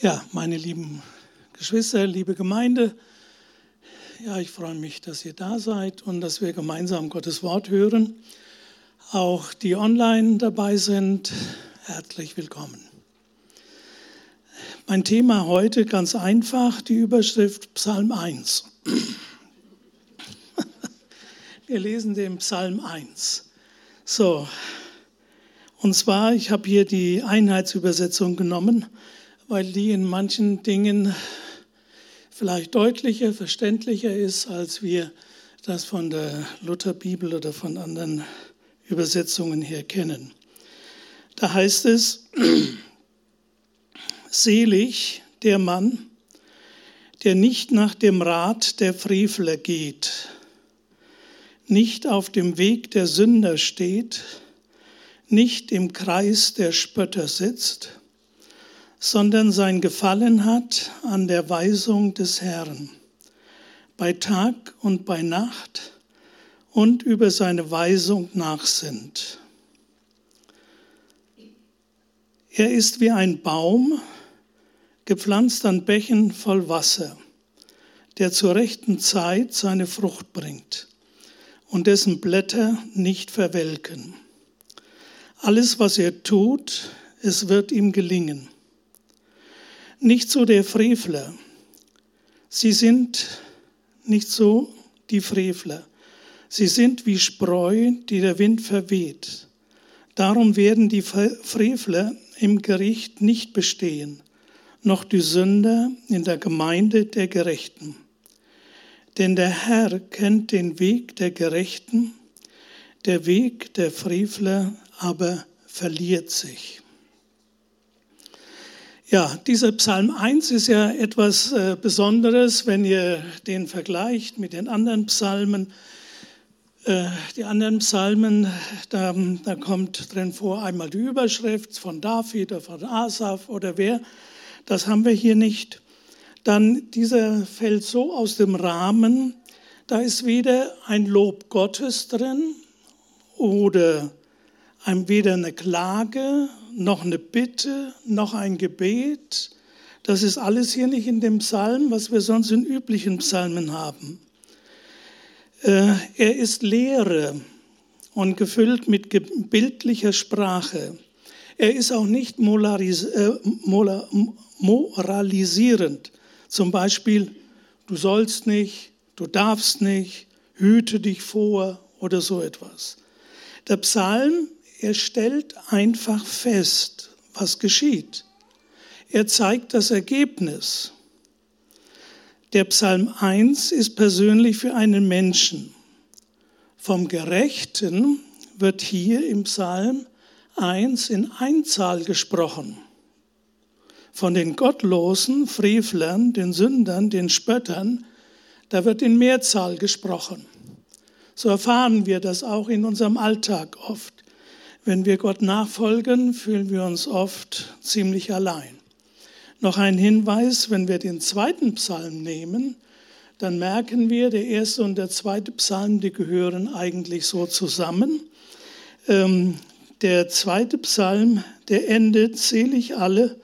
Ja, meine lieben Geschwister, liebe Gemeinde, ja, ich freue mich, dass ihr da seid und dass wir gemeinsam Gottes Wort hören. Auch die online dabei sind, herzlich willkommen. Mein Thema heute ganz einfach, die Überschrift Psalm 1. Wir lesen den Psalm 1. So, und zwar, ich habe hier die Einheitsübersetzung genommen weil die in manchen Dingen vielleicht deutlicher, verständlicher ist, als wir das von der Lutherbibel oder von anderen Übersetzungen her kennen. Da heißt es, selig der Mann, der nicht nach dem Rat der Frevler geht, nicht auf dem Weg der Sünder steht, nicht im Kreis der Spötter sitzt, sondern sein Gefallen hat an der Weisung des Herrn, bei Tag und bei Nacht und über seine Weisung nachsinnt. Er ist wie ein Baum, gepflanzt an Bächen voll Wasser, der zur rechten Zeit seine Frucht bringt und dessen Blätter nicht verwelken. Alles, was er tut, es wird ihm gelingen nicht so der Frevler. Sie sind nicht so die Frevler. Sie sind wie Spreu, die der Wind verweht. Darum werden die Frevler im Gericht nicht bestehen, noch die Sünder in der Gemeinde der Gerechten. Denn der Herr kennt den Weg der Gerechten, der Weg der Frevler aber verliert sich. Ja, dieser Psalm 1 ist ja etwas äh, Besonderes, wenn ihr den vergleicht mit den anderen Psalmen. Äh, die anderen Psalmen, da, da kommt drin vor einmal die Überschrift von David oder von Asaf oder wer. Das haben wir hier nicht. Dann dieser fällt so aus dem Rahmen, da ist weder ein Lob Gottes drin oder weder eine Klage noch eine Bitte, noch ein Gebet. Das ist alles hier nicht in dem Psalm, was wir sonst in üblichen Psalmen haben. Äh, er ist Lehre und gefüllt mit bildlicher Sprache. Er ist auch nicht äh, moralisierend. Zum Beispiel, du sollst nicht, du darfst nicht, hüte dich vor oder so etwas. Der Psalm er stellt einfach fest, was geschieht. Er zeigt das Ergebnis. Der Psalm 1 ist persönlich für einen Menschen. Vom Gerechten wird hier im Psalm 1 in Einzahl gesprochen. Von den Gottlosen, Frevlern, den Sündern, den Spöttern, da wird in Mehrzahl gesprochen. So erfahren wir das auch in unserem Alltag oft. Wenn wir Gott nachfolgen, fühlen wir uns oft ziemlich allein. Noch ein Hinweis, wenn wir den zweiten Psalm nehmen, dann merken wir, der erste und der zweite Psalm, die gehören eigentlich so zusammen. Ähm, der zweite Psalm, der endet, selig alle,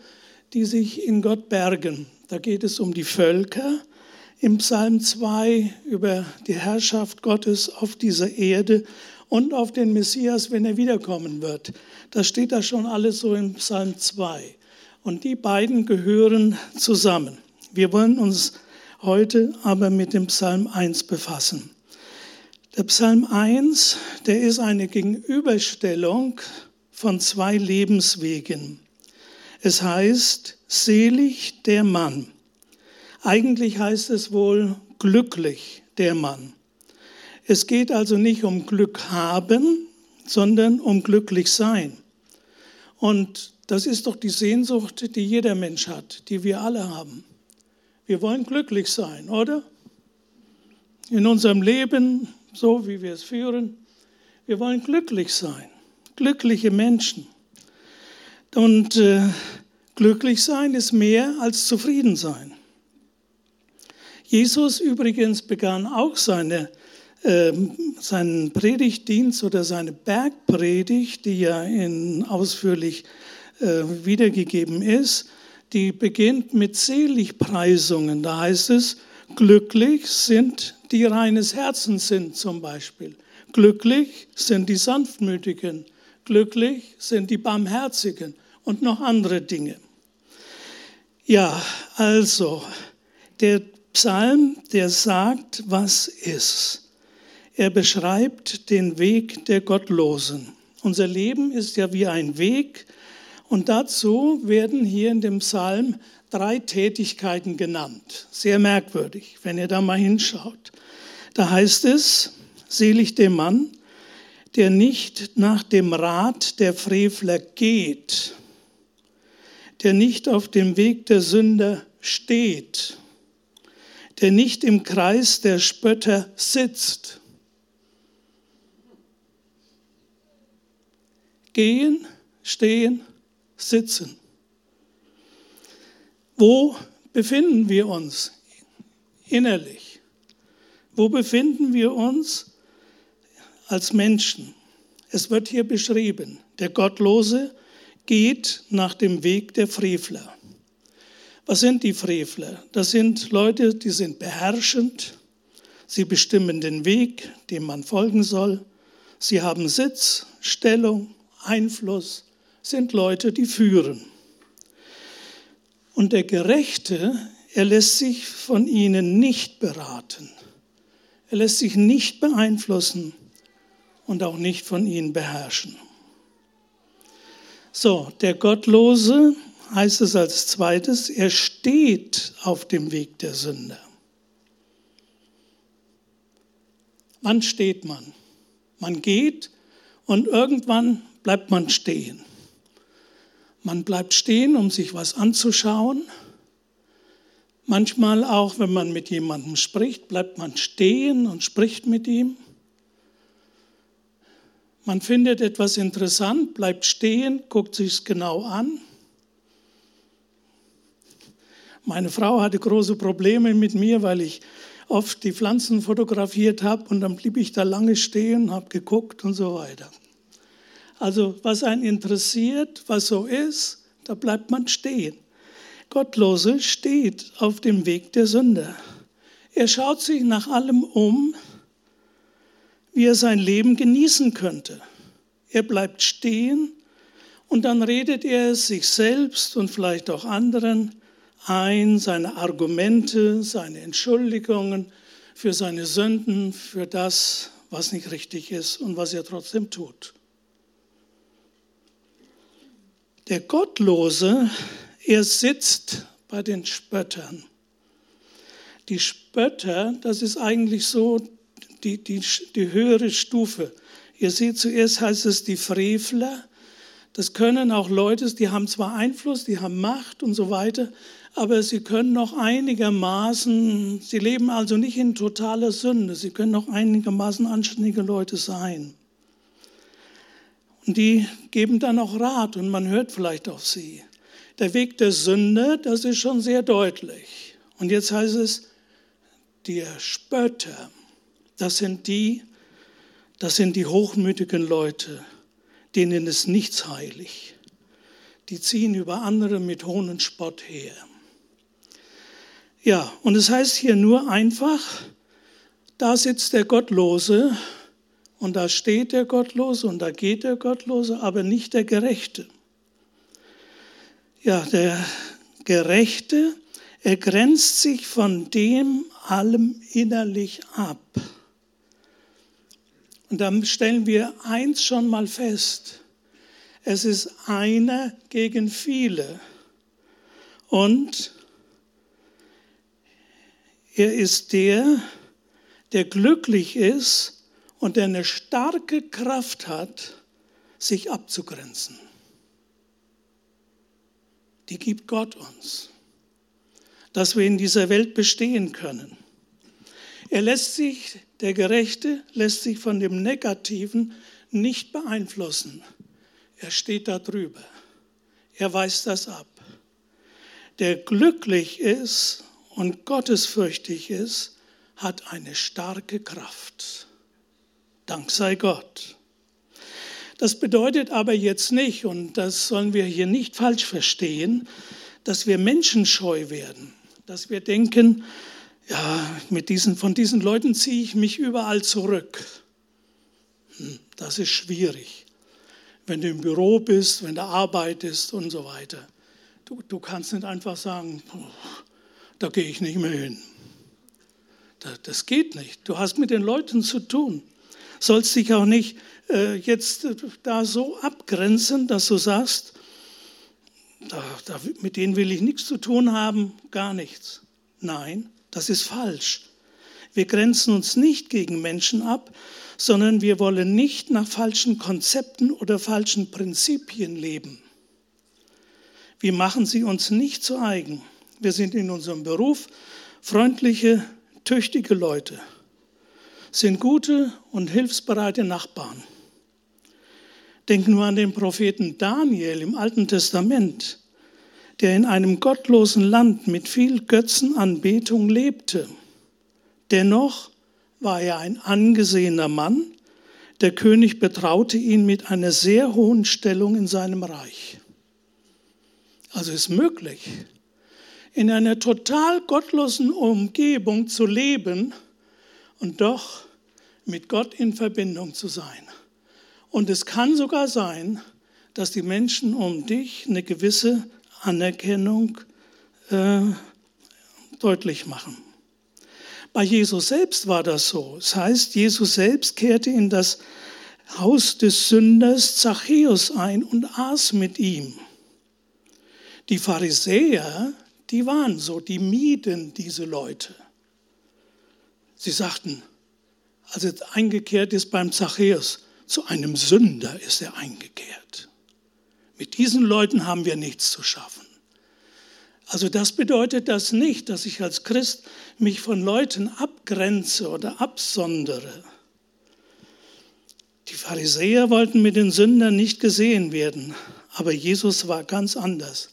die sich in Gott bergen. Da geht es um die Völker. Im Psalm 2 über die Herrschaft Gottes auf dieser Erde und auf den Messias, wenn er wiederkommen wird. Das steht da schon alles so im Psalm 2. Und die beiden gehören zusammen. Wir wollen uns heute aber mit dem Psalm 1 befassen. Der Psalm 1, der ist eine Gegenüberstellung von zwei Lebenswegen. Es heißt, selig der Mann. Eigentlich heißt es wohl glücklich der Mann. Es geht also nicht um Glück haben, sondern um glücklich sein. Und das ist doch die Sehnsucht, die jeder Mensch hat, die wir alle haben. Wir wollen glücklich sein, oder? In unserem Leben, so wie wir es führen. Wir wollen glücklich sein, glückliche Menschen. Und äh, glücklich sein ist mehr als zufrieden sein. Jesus übrigens begann auch seine seinen Predigtdienst oder seine Bergpredigt, die ja in, ausführlich äh, wiedergegeben ist, die beginnt mit Seligpreisungen. Da heißt es, glücklich sind die reines Herzens sind zum Beispiel. Glücklich sind die Sanftmütigen. Glücklich sind die Barmherzigen und noch andere Dinge. Ja, also der Psalm, der sagt, was ist. Er beschreibt den Weg der Gottlosen. Unser Leben ist ja wie ein Weg und dazu werden hier in dem Psalm drei Tätigkeiten genannt. Sehr merkwürdig, wenn ihr da mal hinschaut. Da heißt es, selig dem Mann, der nicht nach dem Rat der Frevler geht, der nicht auf dem Weg der Sünder steht, der nicht im Kreis der Spötter sitzt. Gehen, stehen, sitzen. Wo befinden wir uns innerlich? Wo befinden wir uns als Menschen? Es wird hier beschrieben, der Gottlose geht nach dem Weg der Frevler. Was sind die Frevler? Das sind Leute, die sind beherrschend, sie bestimmen den Weg, dem man folgen soll, sie haben Sitz, Stellung, Einfluss, sind Leute, die führen. Und der Gerechte, er lässt sich von ihnen nicht beraten. Er lässt sich nicht beeinflussen und auch nicht von ihnen beherrschen. So, der Gottlose heißt es als zweites, er steht auf dem Weg der Sünde. Wann steht man? Man geht und irgendwann bleibt man stehen. Man bleibt stehen, um sich was anzuschauen. Manchmal auch, wenn man mit jemandem spricht, bleibt man stehen und spricht mit ihm. Man findet etwas interessant, bleibt stehen, guckt sich es genau an. Meine Frau hatte große Probleme mit mir, weil ich oft die Pflanzen fotografiert habe und dann blieb ich da lange stehen, habe geguckt und so weiter. Also was einen interessiert, was so ist, da bleibt man stehen. Gottlose steht auf dem Weg der Sünde. Er schaut sich nach allem um, wie er sein Leben genießen könnte. Er bleibt stehen und dann redet er sich selbst und vielleicht auch anderen ein, seine Argumente, seine Entschuldigungen für seine Sünden, für das, was nicht richtig ist und was er trotzdem tut. Der Gottlose, er sitzt bei den Spöttern. Die Spötter, das ist eigentlich so die, die, die höhere Stufe. Ihr seht, zuerst heißt es die Frevler. Das können auch Leute, die haben zwar Einfluss, die haben Macht und so weiter, aber sie können noch einigermaßen, sie leben also nicht in totaler Sünde, sie können noch einigermaßen anständige Leute sein. Und die geben dann auch Rat und man hört vielleicht auf sie. Der Weg der Sünde, das ist schon sehr deutlich. Und jetzt heißt es, die Spötter, das sind die, das sind die hochmütigen Leute, denen ist nichts heilig. Die ziehen über andere mit Hohn und Spott her. Ja, und es heißt hier nur einfach, da sitzt der Gottlose und da steht der Gottlose und da geht der Gottlose, aber nicht der Gerechte. Ja, der Gerechte, er grenzt sich von dem allem innerlich ab. Und dann stellen wir eins schon mal fest. Es ist einer gegen viele. Und er ist der, der glücklich ist, und der eine starke Kraft hat, sich abzugrenzen. Die gibt Gott uns, dass wir in dieser Welt bestehen können. Er lässt sich, der Gerechte lässt sich von dem Negativen nicht beeinflussen. Er steht da drüber. Er weist das ab. Der glücklich ist und gottesfürchtig ist, hat eine starke Kraft. Dank sei Gott. Das bedeutet aber jetzt nicht, und das sollen wir hier nicht falsch verstehen, dass wir menschenscheu werden, dass wir denken, ja, mit diesen, von diesen Leuten ziehe ich mich überall zurück. Hm, das ist schwierig. Wenn du im Büro bist, wenn du arbeitest und so weiter. Du, du kannst nicht einfach sagen, da gehe ich nicht mehr hin. Das geht nicht. Du hast mit den Leuten zu tun. Sollst dich auch nicht äh, jetzt da so abgrenzen, dass du sagst, da, da, mit denen will ich nichts zu tun haben, gar nichts. Nein, das ist falsch. Wir grenzen uns nicht gegen Menschen ab, sondern wir wollen nicht nach falschen Konzepten oder falschen Prinzipien leben. Wir machen sie uns nicht zu eigen. Wir sind in unserem Beruf freundliche, tüchtige Leute, sind gute und hilfsbereite Nachbarn. Denk nur an den Propheten Daniel im Alten Testament der in einem gottlosen Land mit viel Götzenanbetung lebte. Dennoch war er ein angesehener Mann. Der König betraute ihn mit einer sehr hohen Stellung in seinem Reich. Also ist möglich, in einer total gottlosen Umgebung zu leben und doch mit Gott in Verbindung zu sein. Und es kann sogar sein, dass die Menschen um dich eine gewisse Anerkennung äh, deutlich machen. Bei Jesus selbst war das so. Das heißt, Jesus selbst kehrte in das Haus des Sünders Zachäus ein und aß mit ihm. Die Pharisäer, die waren so, die mieden diese Leute. Sie sagten, als er eingekehrt ist beim Zachäus, zu einem Sünder ist er eingekehrt. Mit diesen Leuten haben wir nichts zu schaffen. Also das bedeutet das nicht, dass ich als Christ mich von Leuten abgrenze oder absondere. Die Pharisäer wollten mit den Sündern nicht gesehen werden, aber Jesus war ganz anders.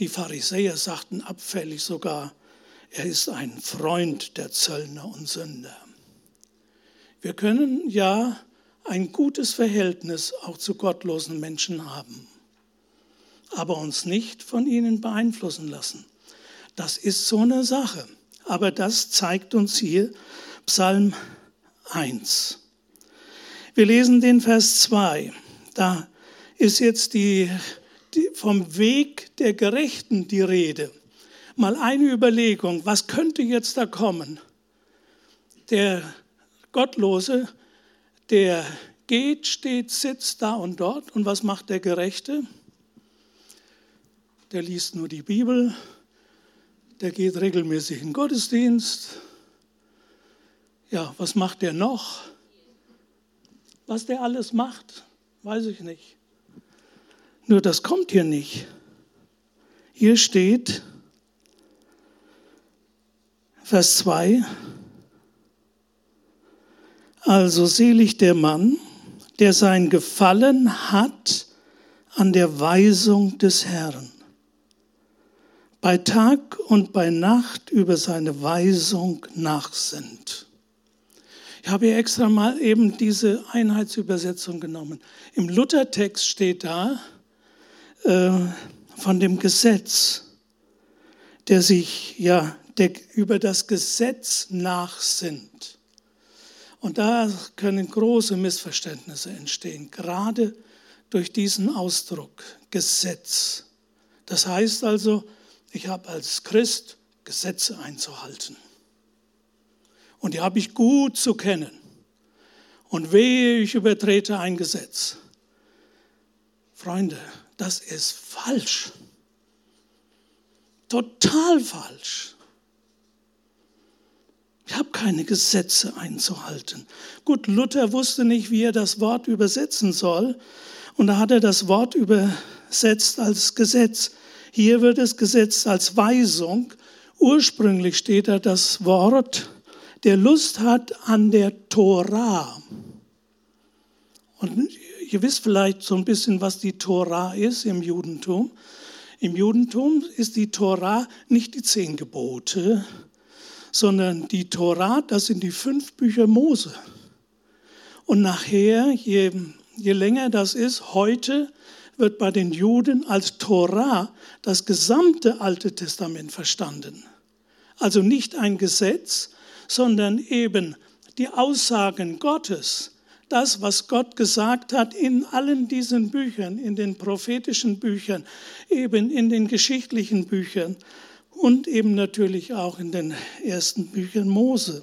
Die Pharisäer sagten abfällig sogar, er ist ein Freund der Zöllner und Sünder. Wir können ja ein gutes Verhältnis auch zu gottlosen Menschen haben aber uns nicht von ihnen beeinflussen lassen. Das ist so eine Sache. Aber das zeigt uns hier Psalm 1. Wir lesen den Vers 2. Da ist jetzt die, die, vom Weg der Gerechten die Rede. Mal eine Überlegung, was könnte jetzt da kommen? Der Gottlose, der geht, steht, sitzt da und dort. Und was macht der Gerechte? der liest nur die Bibel, der geht regelmäßig in den Gottesdienst. Ja, was macht der noch? Was der alles macht, weiß ich nicht. Nur das kommt hier nicht. Hier steht, Vers 2, also selig der Mann, der sein Gefallen hat an der Weisung des Herrn bei Tag und bei Nacht über seine Weisung nachsinnt. Ich habe hier extra mal eben diese Einheitsübersetzung genommen. Im Luthertext steht da äh, von dem Gesetz, der sich ja der über das Gesetz nachsinnt. Und da können große Missverständnisse entstehen, gerade durch diesen Ausdruck Gesetz. Das heißt also, ich habe als Christ Gesetze einzuhalten. Und die habe ich gut zu kennen. Und wehe, ich übertrete ein Gesetz. Freunde, das ist falsch. Total falsch. Ich habe keine Gesetze einzuhalten. Gut, Luther wusste nicht, wie er das Wort übersetzen soll. Und da hat er das Wort übersetzt als Gesetz. Hier wird es gesetzt als Weisung. Ursprünglich steht da das Wort, der Lust hat an der Tora. Und ihr wisst vielleicht so ein bisschen, was die Tora ist im Judentum. Im Judentum ist die Tora nicht die zehn Gebote, sondern die Tora, das sind die fünf Bücher Mose. Und nachher, je, je länger das ist, heute wird bei den Juden als Torah das gesamte Alte Testament verstanden. Also nicht ein Gesetz, sondern eben die Aussagen Gottes, das, was Gott gesagt hat in allen diesen Büchern, in den prophetischen Büchern, eben in den geschichtlichen Büchern und eben natürlich auch in den ersten Büchern Mose.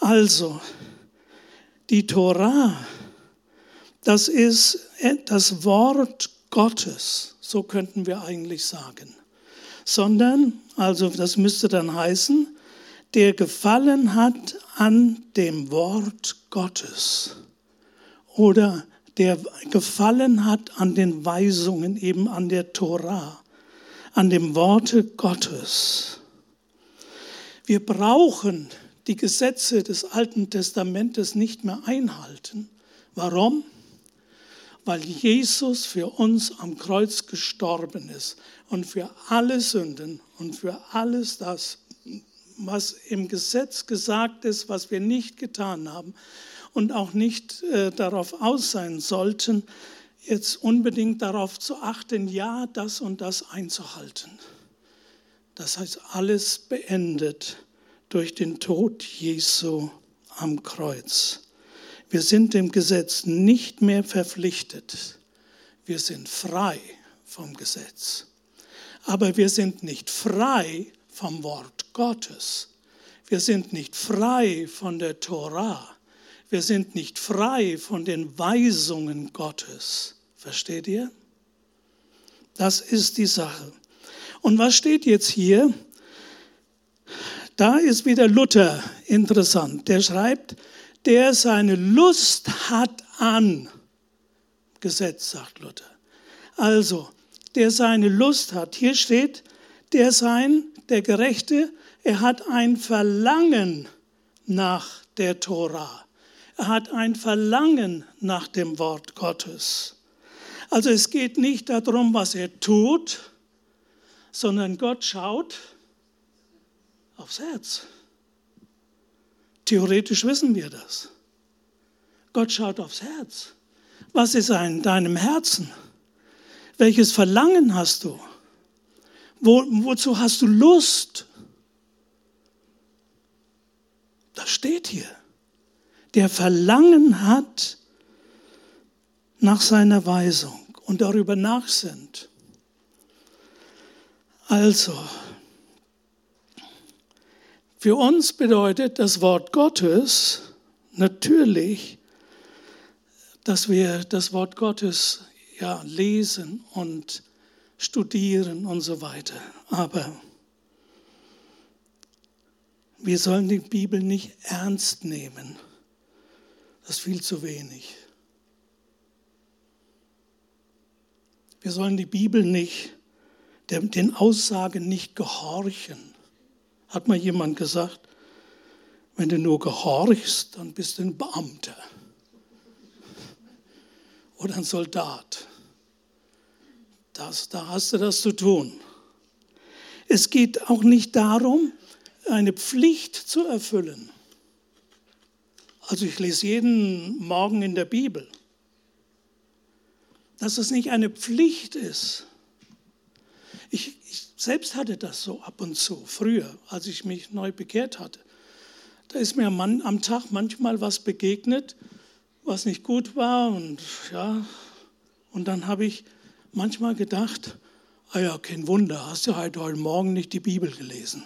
Also, die Torah, das ist das Wort Gottes, so könnten wir eigentlich sagen. Sondern, also das müsste dann heißen, der gefallen hat an dem Wort Gottes oder der gefallen hat an den Weisungen, eben an der Torah, an dem Worte Gottes. Wir brauchen die Gesetze des Alten Testamentes nicht mehr einhalten. Warum? Weil Jesus für uns am Kreuz gestorben ist und für alle Sünden und für alles das, was im Gesetz gesagt ist, was wir nicht getan haben und auch nicht äh, darauf aus sein sollten, jetzt unbedingt darauf zu achten, ja, das und das einzuhalten. Das heißt, alles beendet durch den Tod Jesu am Kreuz. Wir sind dem Gesetz nicht mehr verpflichtet. Wir sind frei vom Gesetz. Aber wir sind nicht frei vom Wort Gottes. Wir sind nicht frei von der Torah. Wir sind nicht frei von den Weisungen Gottes. Versteht ihr? Das ist die Sache. Und was steht jetzt hier? Da ist wieder Luther interessant. Der schreibt, der seine Lust hat an Gesetz, sagt Luther. Also, der seine Lust hat. Hier steht, der sein, der Gerechte, er hat ein Verlangen nach der Tora. Hat ein Verlangen nach dem Wort Gottes. Also es geht nicht darum, was er tut, sondern Gott schaut aufs Herz. Theoretisch wissen wir das. Gott schaut aufs Herz. Was ist in deinem Herzen? Welches Verlangen hast du? Wo, wozu hast du Lust? Das steht hier. Der Verlangen hat nach seiner Weisung und darüber nachsinnt. Also, für uns bedeutet das Wort Gottes natürlich, dass wir das Wort Gottes ja, lesen und studieren und so weiter. Aber wir sollen die Bibel nicht ernst nehmen. Das ist viel zu wenig. Wir sollen die Bibel nicht, den Aussagen nicht gehorchen. Hat mal jemand gesagt, wenn du nur gehorchst, dann bist du ein Beamter oder ein Soldat. Das, da hast du das zu tun. Es geht auch nicht darum, eine Pflicht zu erfüllen. Also ich lese jeden Morgen in der Bibel, dass es nicht eine Pflicht ist. Ich, ich selbst hatte das so ab und zu, früher, als ich mich neu bekehrt hatte. Da ist mir am Tag manchmal was begegnet, was nicht gut war und ja, und dann habe ich manchmal gedacht, ah ja, kein Wunder, hast du heute, heute Morgen nicht die Bibel gelesen.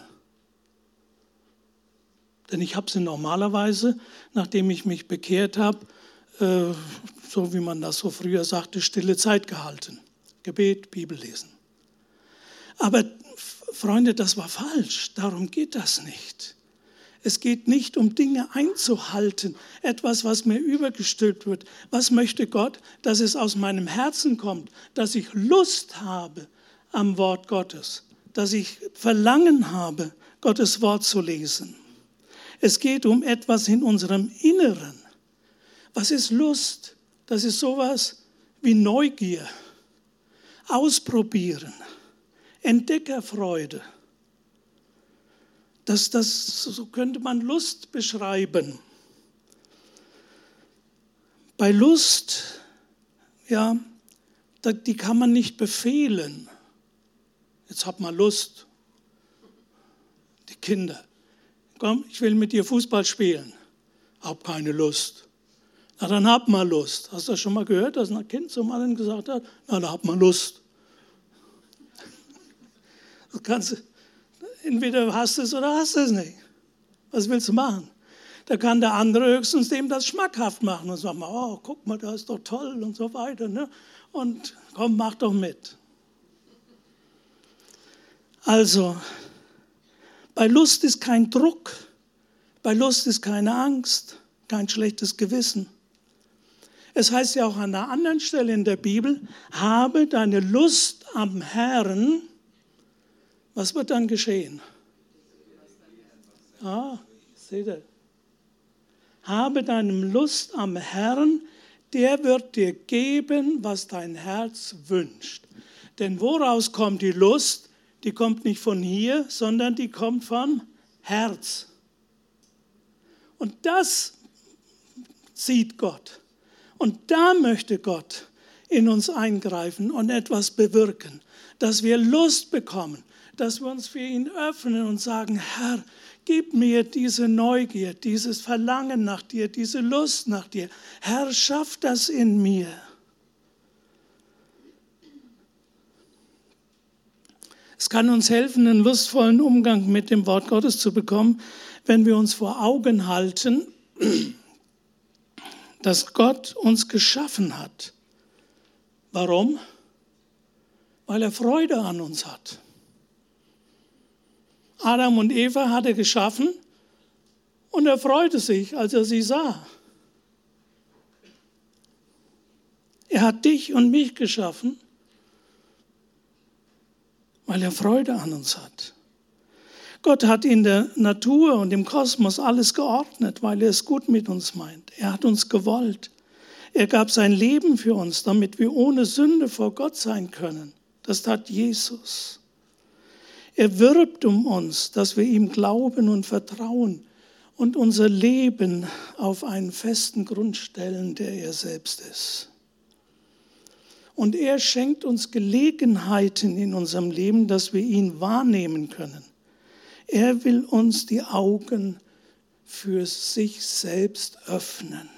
Denn ich habe sie normalerweise, nachdem ich mich bekehrt habe, äh, so wie man das so früher sagte, stille Zeit gehalten. Gebet, Bibel lesen. Aber Freunde, das war falsch. Darum geht das nicht. Es geht nicht um Dinge einzuhalten, etwas, was mir übergestülpt wird. Was möchte Gott? Dass es aus meinem Herzen kommt, dass ich Lust habe am Wort Gottes, dass ich Verlangen habe, Gottes Wort zu lesen. Es geht um etwas in unserem Inneren. Was ist Lust? Das ist sowas wie Neugier, Ausprobieren, Entdeckerfreude. Das, das, so könnte man Lust beschreiben. Bei Lust, ja, die kann man nicht befehlen. Jetzt hab mal Lust. Die Kinder. Komm, ich will mit dir Fußball spielen. Hab keine Lust. Na, dann hab mal Lust. Hast du das schon mal gehört, dass ein Kind zum anderen gesagt hat? Na, dann hab mal Lust. Du kannst, entweder hast du es oder hast du es nicht. Was willst du machen? Da kann der andere höchstens dem das schmackhaft machen und sagen, oh, guck mal, das ist doch toll und so weiter. Ne? Und komm, mach doch mit. Also, bei Lust ist kein Druck, bei Lust ist keine Angst, kein schlechtes Gewissen. Es heißt ja auch an einer anderen Stelle in der Bibel, habe deine Lust am Herrn. Was wird dann geschehen? Ah, seht ihr. Habe deine Lust am Herrn, der wird dir geben, was dein Herz wünscht. Denn woraus kommt die Lust? Die kommt nicht von hier, sondern die kommt vom Herz. Und das sieht Gott. Und da möchte Gott in uns eingreifen und etwas bewirken, dass wir Lust bekommen, dass wir uns für ihn öffnen und sagen, Herr, gib mir diese Neugier, dieses Verlangen nach dir, diese Lust nach dir. Herr, schaff das in mir. Es kann uns helfen, einen lustvollen Umgang mit dem Wort Gottes zu bekommen, wenn wir uns vor Augen halten, dass Gott uns geschaffen hat. Warum? Weil er Freude an uns hat. Adam und Eva hat er geschaffen und er freute sich, als er sie sah. Er hat dich und mich geschaffen, weil er Freude an uns hat. Gott hat in der Natur und im Kosmos alles geordnet, weil er es gut mit uns meint. Er hat uns gewollt. Er gab sein Leben für uns, damit wir ohne Sünde vor Gott sein können. Das tat Jesus. Er wirbt um uns, dass wir ihm glauben und vertrauen und unser Leben auf einen festen Grund stellen, der er selbst ist. Und er schenkt uns Gelegenheiten in unserem Leben, dass wir ihn wahrnehmen können. Er will uns die Augen für sich selbst öffnen.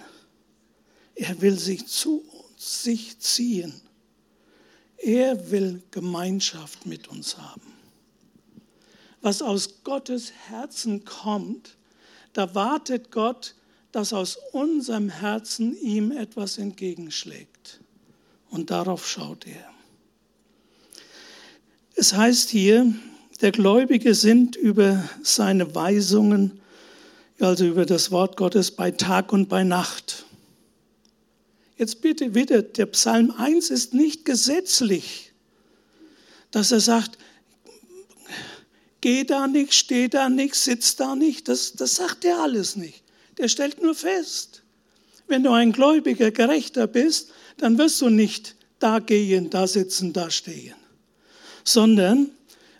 Er will sich zu sich ziehen. Er will Gemeinschaft mit uns haben. Was aus Gottes Herzen kommt, da wartet Gott, dass aus unserem Herzen ihm etwas entgegenschlägt. Und darauf schaut er. Es heißt hier, der Gläubige sind über seine Weisungen, also über das Wort Gottes bei Tag und bei Nacht. Jetzt bitte wieder, der Psalm 1 ist nicht gesetzlich, dass er sagt, geh da nicht, steh da nicht, sitz da nicht. Das, das sagt er alles nicht. Der stellt nur fest, wenn du ein gläubiger Gerechter bist, dann wirst du nicht da gehen, da sitzen, da stehen, sondern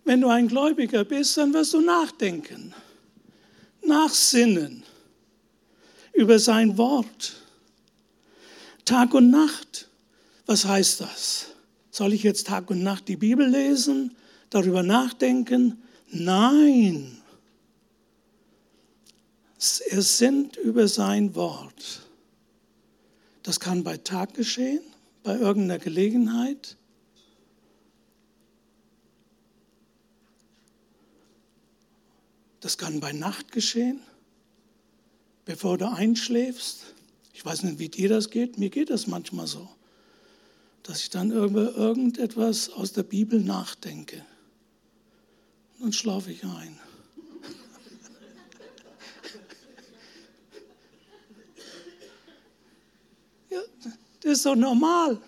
wenn du ein Gläubiger bist, dann wirst du nachdenken, nachsinnen über sein Wort. Tag und Nacht. Was heißt das? Soll ich jetzt Tag und Nacht die Bibel lesen, darüber nachdenken? Nein. Er sinnt über sein Wort. Das kann bei Tag geschehen, bei irgendeiner Gelegenheit. Das kann bei Nacht geschehen, bevor du einschläfst. Ich weiß nicht, wie dir das geht. Mir geht das manchmal so, dass ich dann über irgendetwas aus der Bibel nachdenke. Und dann schlafe ich ein. Das ist doch normal.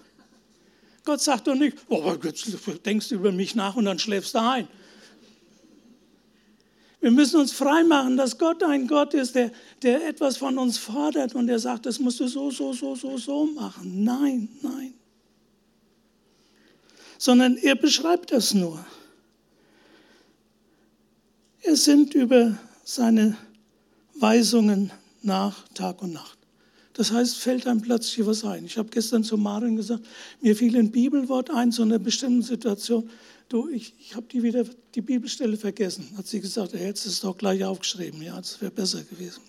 Gott sagt doch nicht, oh, jetzt denkst du über mich nach und dann schläfst du ein. Wir müssen uns freimachen, dass Gott ein Gott ist, der, der etwas von uns fordert und der sagt, das musst du so, so, so, so, so machen. Nein, nein. Sondern er beschreibt das nur. Er sinnt über seine Weisungen nach Tag und Nacht. Das heißt, fällt einem plötzlich was ein. Ich habe gestern zu Maren gesagt, mir fiel ein Bibelwort ein zu einer bestimmten Situation. Du, ich, ich habe die wieder die Bibelstelle vergessen. Hat sie gesagt, er hätte es doch gleich aufgeschrieben. Ja, das wäre besser gewesen.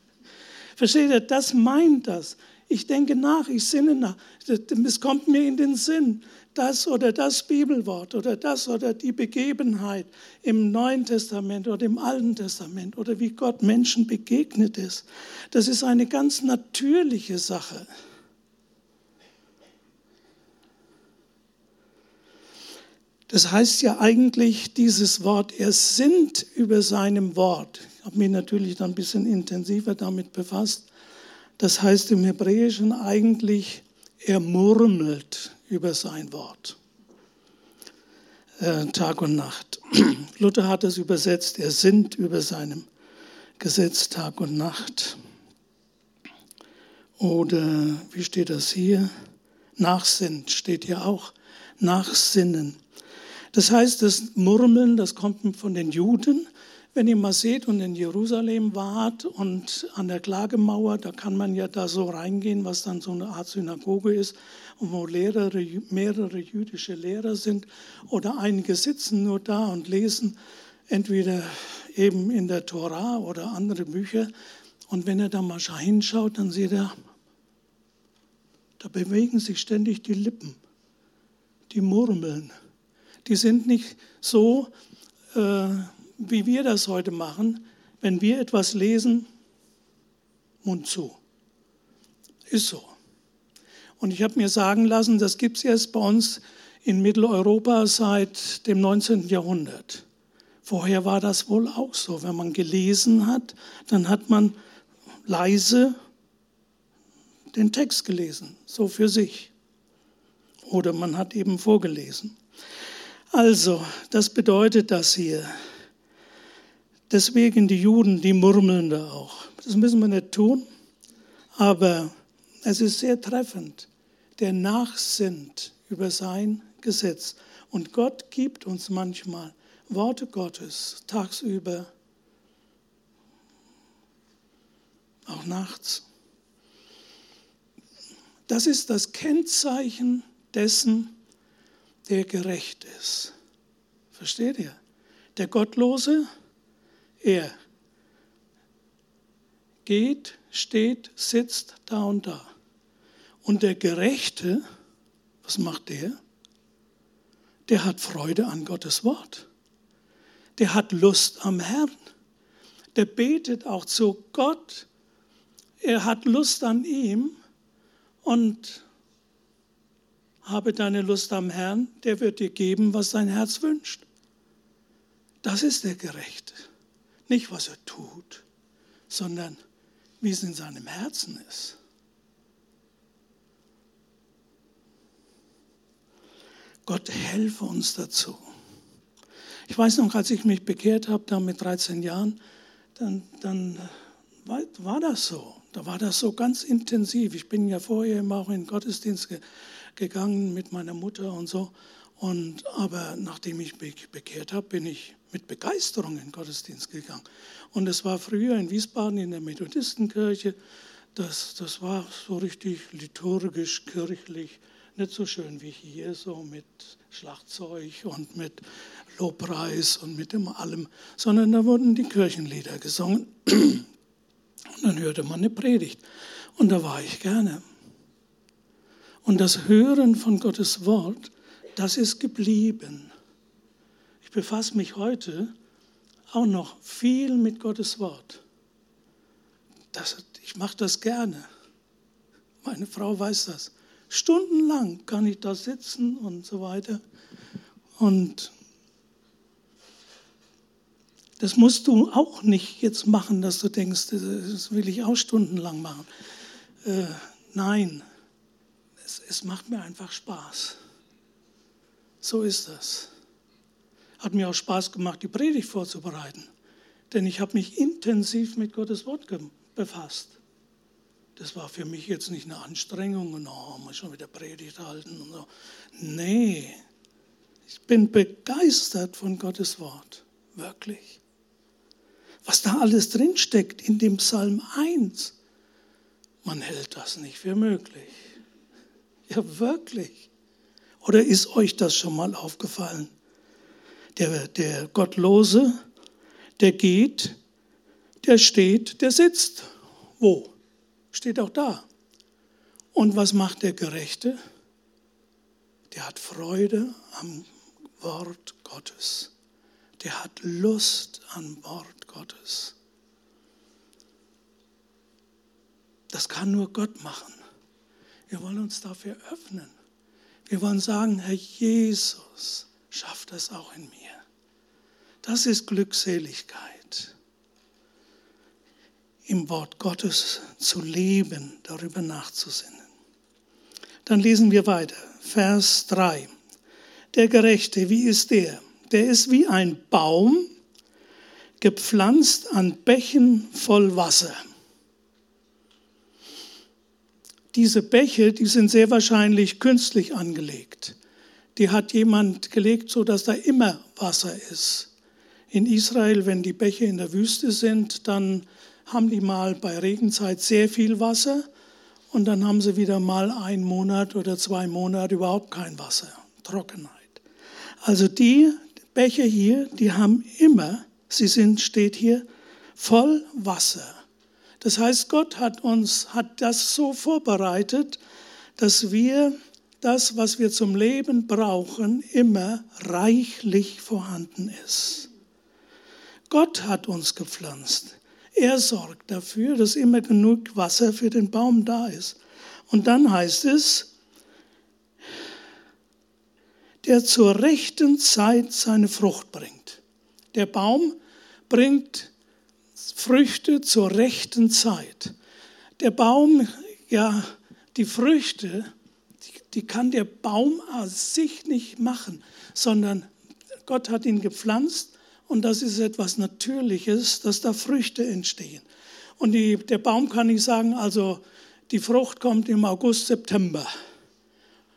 Versteht ihr? Das meint das. Ich denke nach, ich sinne nach. Es kommt mir in den Sinn, das oder das Bibelwort oder das oder die Begebenheit im Neuen Testament oder im Alten Testament oder wie Gott Menschen begegnet ist. Das ist eine ganz natürliche Sache. Das heißt ja eigentlich dieses Wort, er sinnt über seinem Wort. Ich habe mich natürlich dann ein bisschen intensiver damit befasst. Das heißt im Hebräischen eigentlich, er murmelt über sein Wort. Äh, Tag und Nacht. Luther hat es übersetzt, er sinnt über seinem Gesetz Tag und Nacht. Oder wie steht das hier? Nachsinnt steht hier auch. Nachsinnen. Das heißt, das Murmeln, das kommt von den Juden. Wenn ihr mal seht und in Jerusalem wart und an der Klagemauer, da kann man ja da so reingehen, was dann so eine Art Synagoge ist, und wo Lehrer, mehrere jüdische Lehrer sind oder einige sitzen nur da und lesen entweder eben in der Tora oder andere Bücher. Und wenn er da mal hinschaut, dann sieht er, da bewegen sich ständig die Lippen, die murmeln. Die sind nicht so, äh, wie wir das heute machen, wenn wir etwas lesen, Mund zu. Ist so. Und ich habe mir sagen lassen, das gibt es jetzt bei uns in Mitteleuropa seit dem 19. Jahrhundert. Vorher war das wohl auch so. Wenn man gelesen hat, dann hat man leise den Text gelesen, so für sich. Oder man hat eben vorgelesen. Also, das bedeutet das hier. Deswegen die Juden, die murmeln da auch. Das müssen wir nicht tun, aber es ist sehr treffend. Der nachsinnt über sein Gesetz. Und Gott gibt uns manchmal Worte Gottes tagsüber, auch nachts. Das ist das Kennzeichen dessen, der gerecht ist. Versteht ihr? Der Gottlose, er geht, steht, sitzt da und da. Und der Gerechte, was macht der? Der hat Freude an Gottes Wort. Der hat Lust am Herrn. Der betet auch zu Gott. Er hat Lust an ihm und habe deine Lust am Herrn, der wird dir geben, was dein Herz wünscht. Das ist der Gerechte. Nicht, was er tut, sondern wie es in seinem Herzen ist. Gott helfe uns dazu. Ich weiß noch, als ich mich bekehrt habe, da mit 13 Jahren, dann, dann war, war, das so. Da war das so ganz intensiv. Ich bin ja vorher immer auch in den Gottesdienst gegangen mit meiner Mutter und so. Und, aber nachdem ich mich bekehrt habe, bin ich mit Begeisterung in den Gottesdienst gegangen. Und es war früher in Wiesbaden in der Methodistenkirche, das, das war so richtig liturgisch, kirchlich, nicht so schön wie hier, so mit Schlagzeug und mit Lobpreis und mit dem allem, sondern da wurden die Kirchenlieder gesungen. Und dann hörte man eine Predigt. Und da war ich gerne. Und das Hören von Gottes Wort, das ist geblieben. Befasse mich heute auch noch viel mit Gottes Wort. Das, ich mache das gerne. Meine Frau weiß das. Stundenlang kann ich da sitzen und so weiter. Und das musst du auch nicht jetzt machen, dass du denkst, das will ich auch stundenlang machen. Äh, nein, es, es macht mir einfach Spaß. So ist das. Hat mir auch Spaß gemacht, die Predigt vorzubereiten. Denn ich habe mich intensiv mit Gottes Wort befasst. Das war für mich jetzt nicht eine Anstrengung und oh, muss schon wieder Predigt halten und so. Nee, ich bin begeistert von Gottes Wort. Wirklich. Was da alles drinsteckt in dem Psalm 1 Man hält das nicht für möglich. Ja, wirklich. Oder ist euch das schon mal aufgefallen? Der, der Gottlose, der geht, der steht, der sitzt. Wo? Steht auch da. Und was macht der Gerechte? Der hat Freude am Wort Gottes. Der hat Lust am Wort Gottes. Das kann nur Gott machen. Wir wollen uns dafür öffnen. Wir wollen sagen, Herr Jesus, schaff das auch in mir. Das ist Glückseligkeit. Im Wort Gottes zu leben, darüber nachzusinnen. Dann lesen wir weiter. Vers 3. Der Gerechte, wie ist der? Der ist wie ein Baum, gepflanzt an Bächen voll Wasser. Diese Bäche, die sind sehr wahrscheinlich künstlich angelegt. Die hat jemand gelegt, so dass da immer Wasser ist. In Israel, wenn die Bäche in der Wüste sind, dann haben die mal bei Regenzeit sehr viel Wasser und dann haben sie wieder mal einen Monat oder zwei Monate überhaupt kein Wasser, Trockenheit. Also die Bäche hier, die haben immer, sie sind, steht hier, voll Wasser. Das heißt, Gott hat uns, hat das so vorbereitet, dass wir das, was wir zum Leben brauchen, immer reichlich vorhanden ist. Gott hat uns gepflanzt. Er sorgt dafür, dass immer genug Wasser für den Baum da ist. Und dann heißt es, der zur rechten Zeit seine Frucht bringt. Der Baum bringt Früchte zur rechten Zeit. Der Baum, ja, die Früchte, die, die kann der Baum aus sich nicht machen, sondern Gott hat ihn gepflanzt und das ist etwas Natürliches, dass da Früchte entstehen. Und die, der Baum kann nicht sagen, also die Frucht kommt im August, September.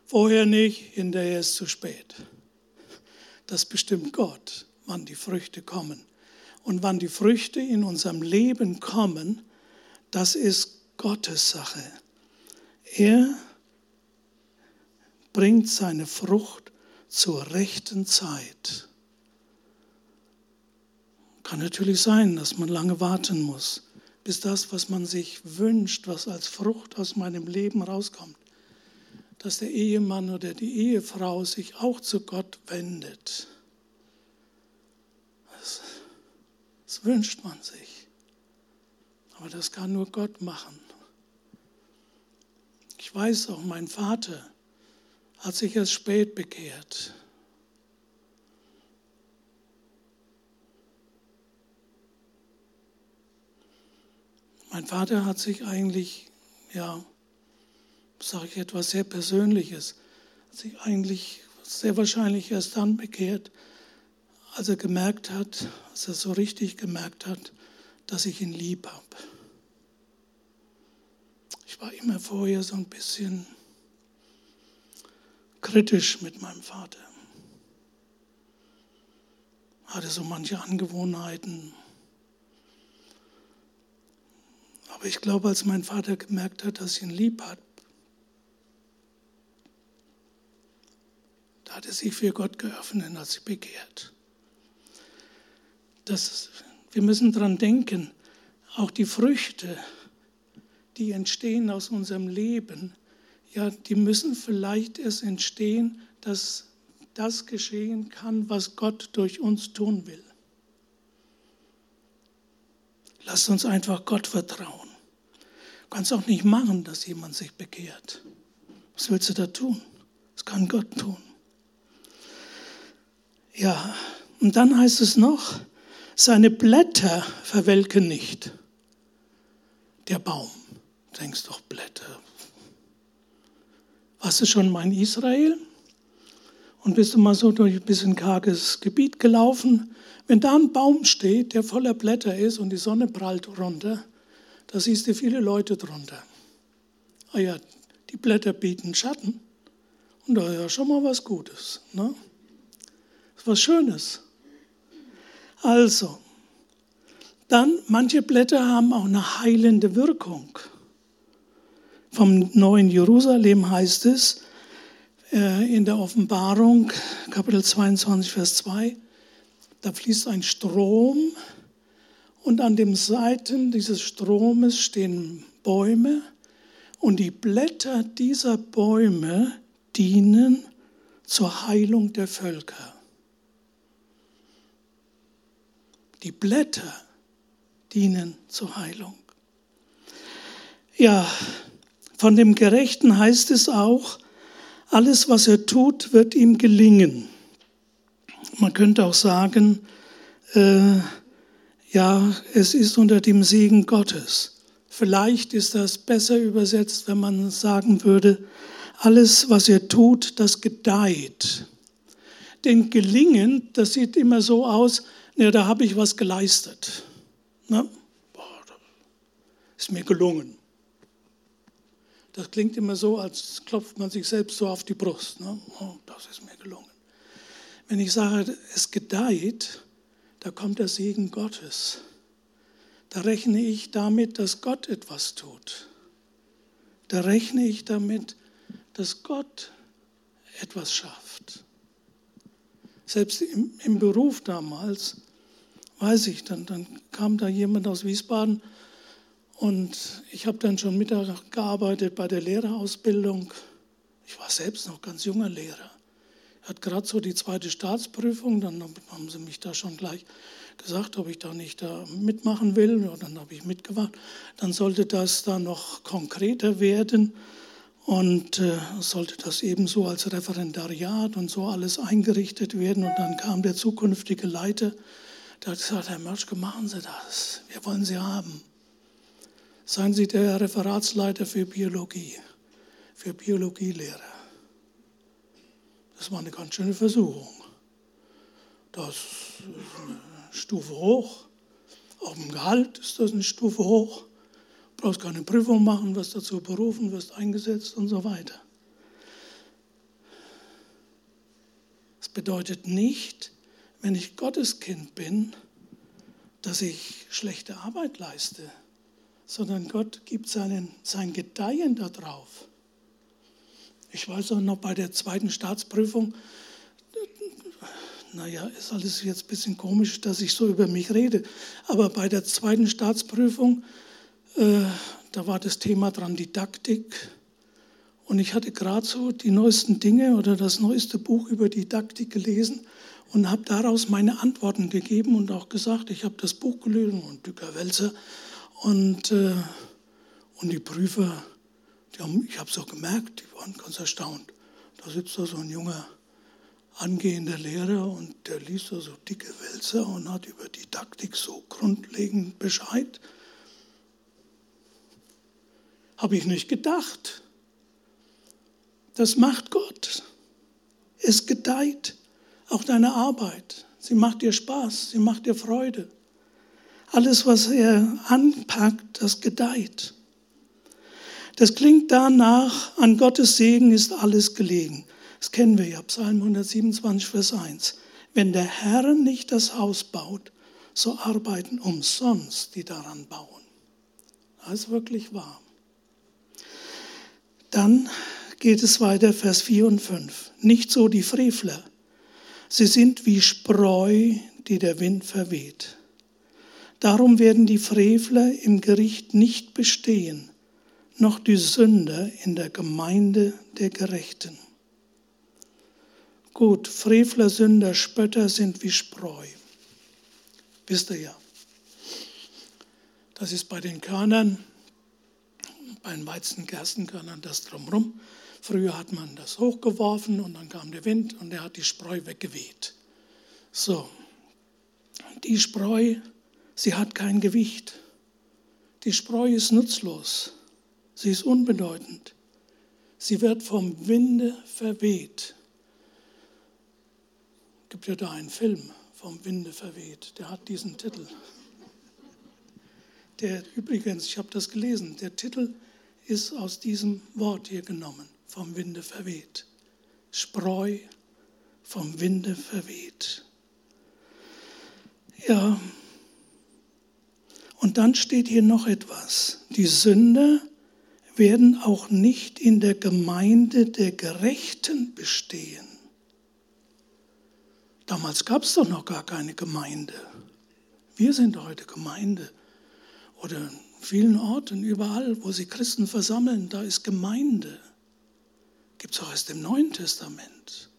Vorher nicht, hinterher ist zu spät. Das bestimmt Gott, wann die Früchte kommen. Und wann die Früchte in unserem Leben kommen, das ist Gottes Sache. Er bringt seine Frucht zur rechten Zeit. Kann natürlich sein, dass man lange warten muss, bis das, was man sich wünscht, was als Frucht aus meinem Leben rauskommt, dass der Ehemann oder die Ehefrau sich auch zu Gott wendet. Das, das wünscht man sich. Aber das kann nur Gott machen. Ich weiß auch, mein Vater hat sich erst spät bekehrt. Mein Vater hat sich eigentlich, ja, sage ich etwas sehr Persönliches, hat sich eigentlich sehr wahrscheinlich erst dann bekehrt, als er gemerkt hat, als er so richtig gemerkt hat, dass ich ihn lieb habe. Ich war immer vorher so ein bisschen kritisch mit meinem Vater. Hatte so manche Angewohnheiten, Aber ich glaube, als mein Vater gemerkt hat, dass ich ihn lieb hat, da hat er sich für Gott geöffnet und hat sich bekehrt. Das, wir müssen daran denken, auch die Früchte, die entstehen aus unserem Leben, ja, die müssen vielleicht erst entstehen, dass das geschehen kann, was Gott durch uns tun will. Lasst uns einfach Gott vertrauen. Du kannst auch nicht machen, dass jemand sich bekehrt. Was willst du da tun? Das kann Gott tun. Ja, und dann heißt es noch, seine Blätter verwelken nicht. Der Baum, du denkst doch Blätter. Warst du schon mal in Israel? Und bist du mal so durch ein bisschen karges Gebiet gelaufen? Wenn da ein Baum steht, der voller Blätter ist und die Sonne prallt runter, da siehst du viele Leute drunter. Ah ja, die Blätter bieten Schatten. Und da ist ja schon mal was Gutes. Ne? Was Schönes. Also, dann, manche Blätter haben auch eine heilende Wirkung. vom neuen Jerusalem heißt es äh, in der Offenbarung, Kapitel 22, Vers 2, da fließt ein Strom und an den Seiten dieses Stromes stehen Bäume und die Blätter dieser Bäume dienen zur Heilung der Völker. Die Blätter dienen zur Heilung. Ja, von dem Gerechten heißt es auch, alles, was er tut, wird ihm gelingen. Man könnte auch sagen, äh, ja, es ist unter dem Segen Gottes. Vielleicht ist das besser übersetzt, wenn man sagen würde, alles, was er tut, das gedeiht. Denn gelingen, das sieht immer so aus, ne, da habe ich was geleistet. Na, ist mir gelungen. Das klingt immer so, als klopft man sich selbst so auf die Brust. Ne? Oh, das ist mir gelungen. Wenn ich sage, es gedeiht, da kommt der Segen Gottes. Da rechne ich damit, dass Gott etwas tut. Da rechne ich damit, dass Gott etwas schafft. Selbst im, im Beruf damals, weiß ich, dann, dann kam da jemand aus Wiesbaden und ich habe dann schon Mittag gearbeitet bei der Lehrerausbildung. Ich war selbst noch ganz junger Lehrer. Hat gerade so die zweite Staatsprüfung, dann haben sie mich da schon gleich gesagt, ob ich da nicht da mitmachen will. Und dann habe ich mitgemacht. Dann sollte das da noch konkreter werden und äh, sollte das ebenso als Referendariat und so alles eingerichtet werden. Und dann kam der zukünftige Leiter, der hat gesagt, Herr Mörschke, machen Sie das, wir wollen Sie haben. Seien Sie der Referatsleiter für Biologie, für Biologielehrer. Das war eine ganz schöne Versuchung. Das ist eine Stufe hoch. Auf dem Gehalt ist das eine Stufe hoch. Du brauchst keine Prüfung machen, wirst dazu berufen, wirst eingesetzt und so weiter. Das bedeutet nicht, wenn ich Gotteskind bin, dass ich schlechte Arbeit leiste sondern Gott gibt seinen, sein Gedeihen darauf. Ich weiß auch noch bei der zweiten Staatsprüfung, naja, ist alles jetzt ein bisschen komisch, dass ich so über mich rede, aber bei der zweiten Staatsprüfung, äh, da war das Thema dran Didaktik. Und ich hatte gerade so die neuesten Dinge oder das neueste Buch über Didaktik gelesen und habe daraus meine Antworten gegeben und auch gesagt, ich habe das Buch gelesen und Dücker Welser und, äh, und die Prüfer, haben, ich habe es auch gemerkt, die waren ganz erstaunt. Da sitzt da so ein junger, angehender Lehrer und der liest da so dicke Wälzer und hat über Didaktik so grundlegend Bescheid. Habe ich nicht gedacht. Das macht Gott. Es gedeiht. Auch deine Arbeit. Sie macht dir Spaß, sie macht dir Freude. Alles, was er anpackt, das gedeiht. Das klingt danach, an Gottes Segen ist alles gelegen. Das kennen wir ja, Psalm 127, Vers 1. Wenn der Herr nicht das Haus baut, so arbeiten umsonst die daran bauen. Das ist wirklich wahr. Dann geht es weiter, Vers 4 und 5. Nicht so die Frevler. Sie sind wie Spreu, die der Wind verweht. Darum werden die Frevler im Gericht nicht bestehen, noch die Sünder in der Gemeinde der Gerechten. Gut, Frevler, Sünder, Spötter sind wie Spreu. Wisst ihr ja. Das ist bei den Körnern, bei den Weizen-Gerstenkörnern das drumherum. Früher hat man das hochgeworfen und dann kam der Wind und er hat die Spreu weggeweht. So, die Spreu Sie hat kein Gewicht. Die Spreu ist nutzlos. Sie ist unbedeutend. Sie wird vom Winde verweht. Es gibt ja da einen Film, vom Winde verweht. Der hat diesen Titel. Der übrigens, ich habe das gelesen, der Titel ist aus diesem Wort hier genommen, vom Winde verweht. Spreu vom Winde verweht. Ja, und dann steht hier noch etwas. Die Sünder werden auch nicht in der Gemeinde der Gerechten bestehen. Damals gab es doch noch gar keine Gemeinde. Wir sind heute Gemeinde. Oder in vielen Orten, überall, wo sie Christen versammeln, da ist Gemeinde. Gibt es auch erst im Neuen Testament.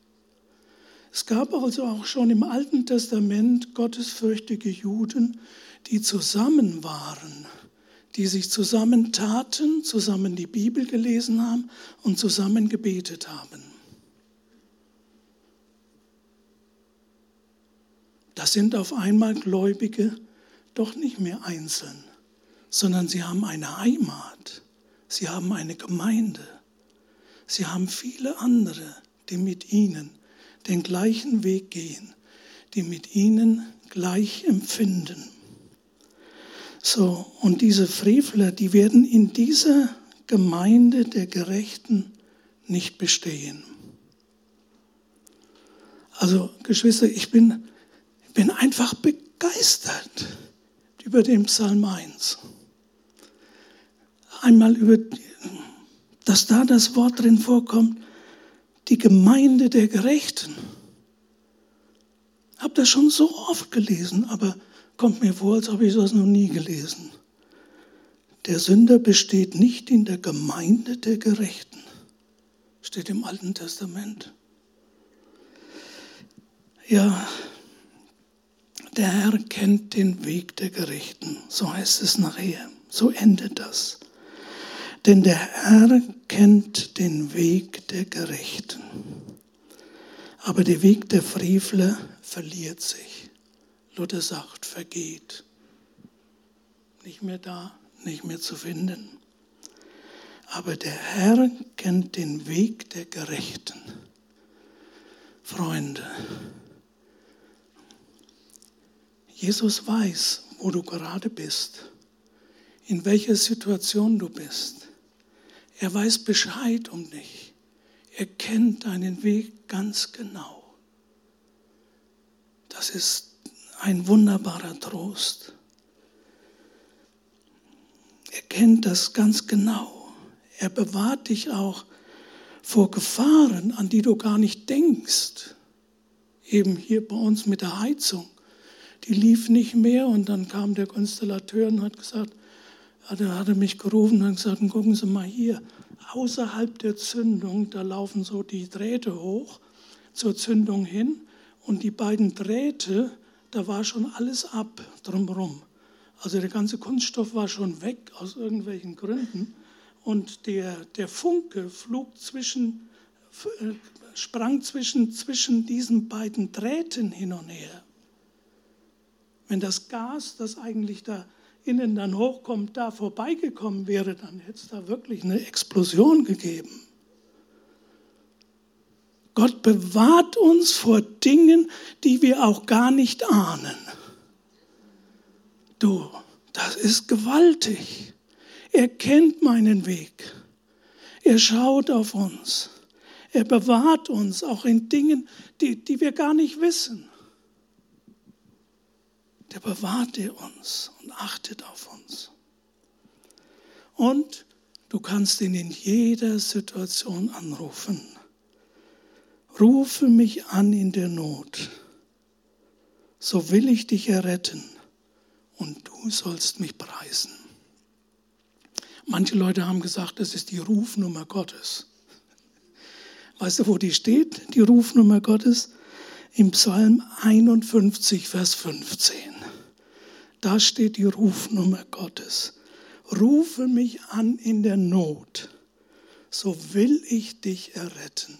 Es gab also auch schon im Alten Testament gottesfürchtige Juden, die zusammen waren, die sich zusammentaten, zusammen die Bibel gelesen haben und zusammen gebetet haben. Das sind auf einmal Gläubige doch nicht mehr einzeln, sondern sie haben eine Heimat, sie haben eine Gemeinde, sie haben viele andere, die mit ihnen den gleichen Weg gehen, die mit ihnen gleich empfinden. So, und diese Frevler, die werden in dieser Gemeinde der Gerechten nicht bestehen. Also, Geschwister, ich bin, bin einfach begeistert über den Psalm 1. Einmal über, dass da das Wort drin vorkommt, die Gemeinde der Gerechten. Ich habe das schon so oft gelesen, aber kommt mir vor, als habe ich das noch nie gelesen. Der Sünder besteht nicht in der Gemeinde der Gerechten. Steht im Alten Testament. Ja, der Herr kennt den Weg der Gerechten. So heißt es nachher. So endet das. Denn der Herr kennt den Weg der Gerechten. Aber der Weg der Frevler verliert sich. Luther sagt, vergeht. Nicht mehr da, nicht mehr zu finden. Aber der Herr kennt den Weg der Gerechten. Freunde, Jesus weiß, wo du gerade bist, in welcher Situation du bist. Er weiß Bescheid um dich. Er kennt deinen Weg ganz genau. Das ist ein wunderbarer Trost. Er kennt das ganz genau. Er bewahrt dich auch vor Gefahren, an die du gar nicht denkst. Eben hier bei uns mit der Heizung. Die lief nicht mehr und dann kam der Konstellateur und hat gesagt, da hat er mich gerufen und gesagt, gucken Sie mal hier, außerhalb der Zündung, da laufen so die Drähte hoch zur Zündung hin und die beiden Drähte, da war schon alles ab drumherum. Also der ganze Kunststoff war schon weg aus irgendwelchen Gründen und der, der Funke flog zwischen, äh, sprang zwischen, zwischen diesen beiden Drähten hin und her. Wenn das Gas, das eigentlich da innen dann hochkommt, da vorbeigekommen wäre, dann hätte es da wirklich eine Explosion gegeben. Gott bewahrt uns vor Dingen, die wir auch gar nicht ahnen. Du, das ist gewaltig. Er kennt meinen Weg. Er schaut auf uns. Er bewahrt uns auch in Dingen, die, die wir gar nicht wissen der bewahrt er uns und achtet auf uns. Und du kannst ihn in jeder Situation anrufen. Rufe mich an in der Not, so will ich dich erretten und du sollst mich preisen. Manche Leute haben gesagt, das ist die Rufnummer Gottes. Weißt du, wo die steht, die Rufnummer Gottes? Im Psalm 51, Vers 15. Da steht die Rufnummer Gottes. Rufe mich an in der Not, so will ich dich erretten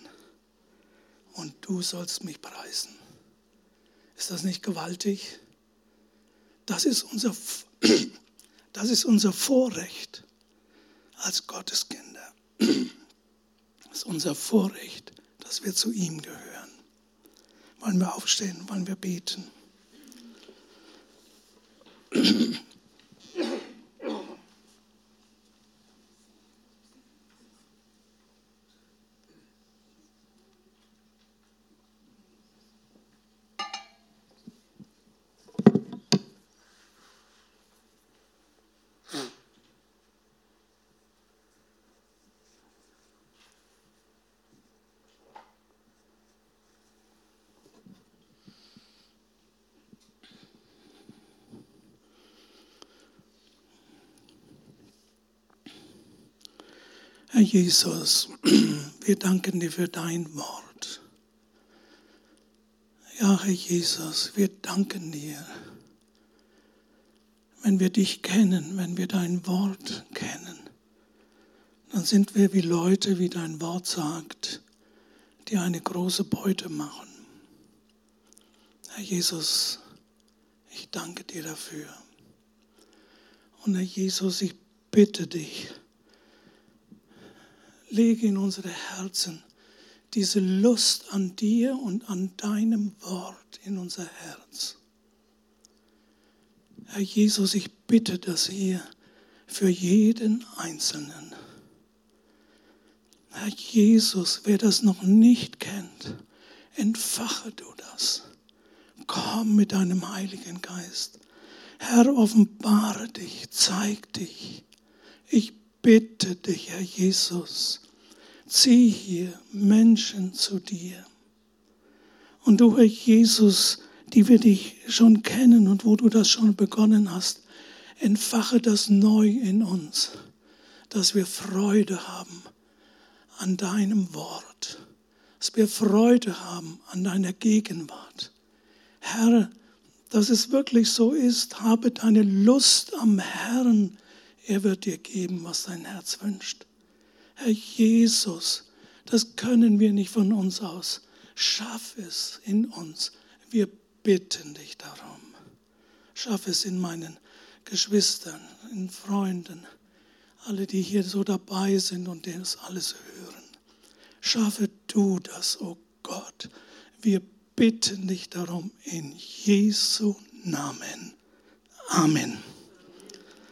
und du sollst mich preisen. Ist das nicht gewaltig? Das ist unser, das ist unser Vorrecht als Gotteskinder. Das ist unser Vorrecht, dass wir zu ihm gehören. Wollen wir aufstehen, wollen wir beten? Herr Jesus, wir danken dir für dein Wort. Ja, Herr Jesus, wir danken dir. Wenn wir dich kennen, wenn wir dein Wort kennen, dann sind wir wie Leute, wie dein Wort sagt, die eine große Beute machen. Herr Jesus, ich danke dir dafür. Und Herr Jesus, ich bitte dich, lege in unsere Herzen diese Lust an dir und an deinem Wort in unser Herz. Herr Jesus, ich bitte das hier für jeden Einzelnen. Herr Jesus, wer das noch nicht kennt, entfache du das. Komm mit deinem Heiligen Geist. Herr, offenbare dich, zeig dich. Ich bitte dich, Herr Jesus, zieh hier Menschen zu dir. Und du, Herr Jesus, die wir dich schon kennen und wo du das schon begonnen hast, entfache das neu in uns, dass wir Freude haben an deinem Wort, dass wir Freude haben an deiner Gegenwart. Herr, dass es wirklich so ist, habe deine Lust am Herrn, er wird dir geben, was dein Herz wünscht. Herr Jesus, das können wir nicht von uns aus. Schaff es in uns. Wir bitten dich darum. Schaff es in meinen Geschwistern, in Freunden, alle, die hier so dabei sind und das alles hören. Schaffe du das, o oh Gott. Wir bitten dich darum in Jesu Namen. Amen.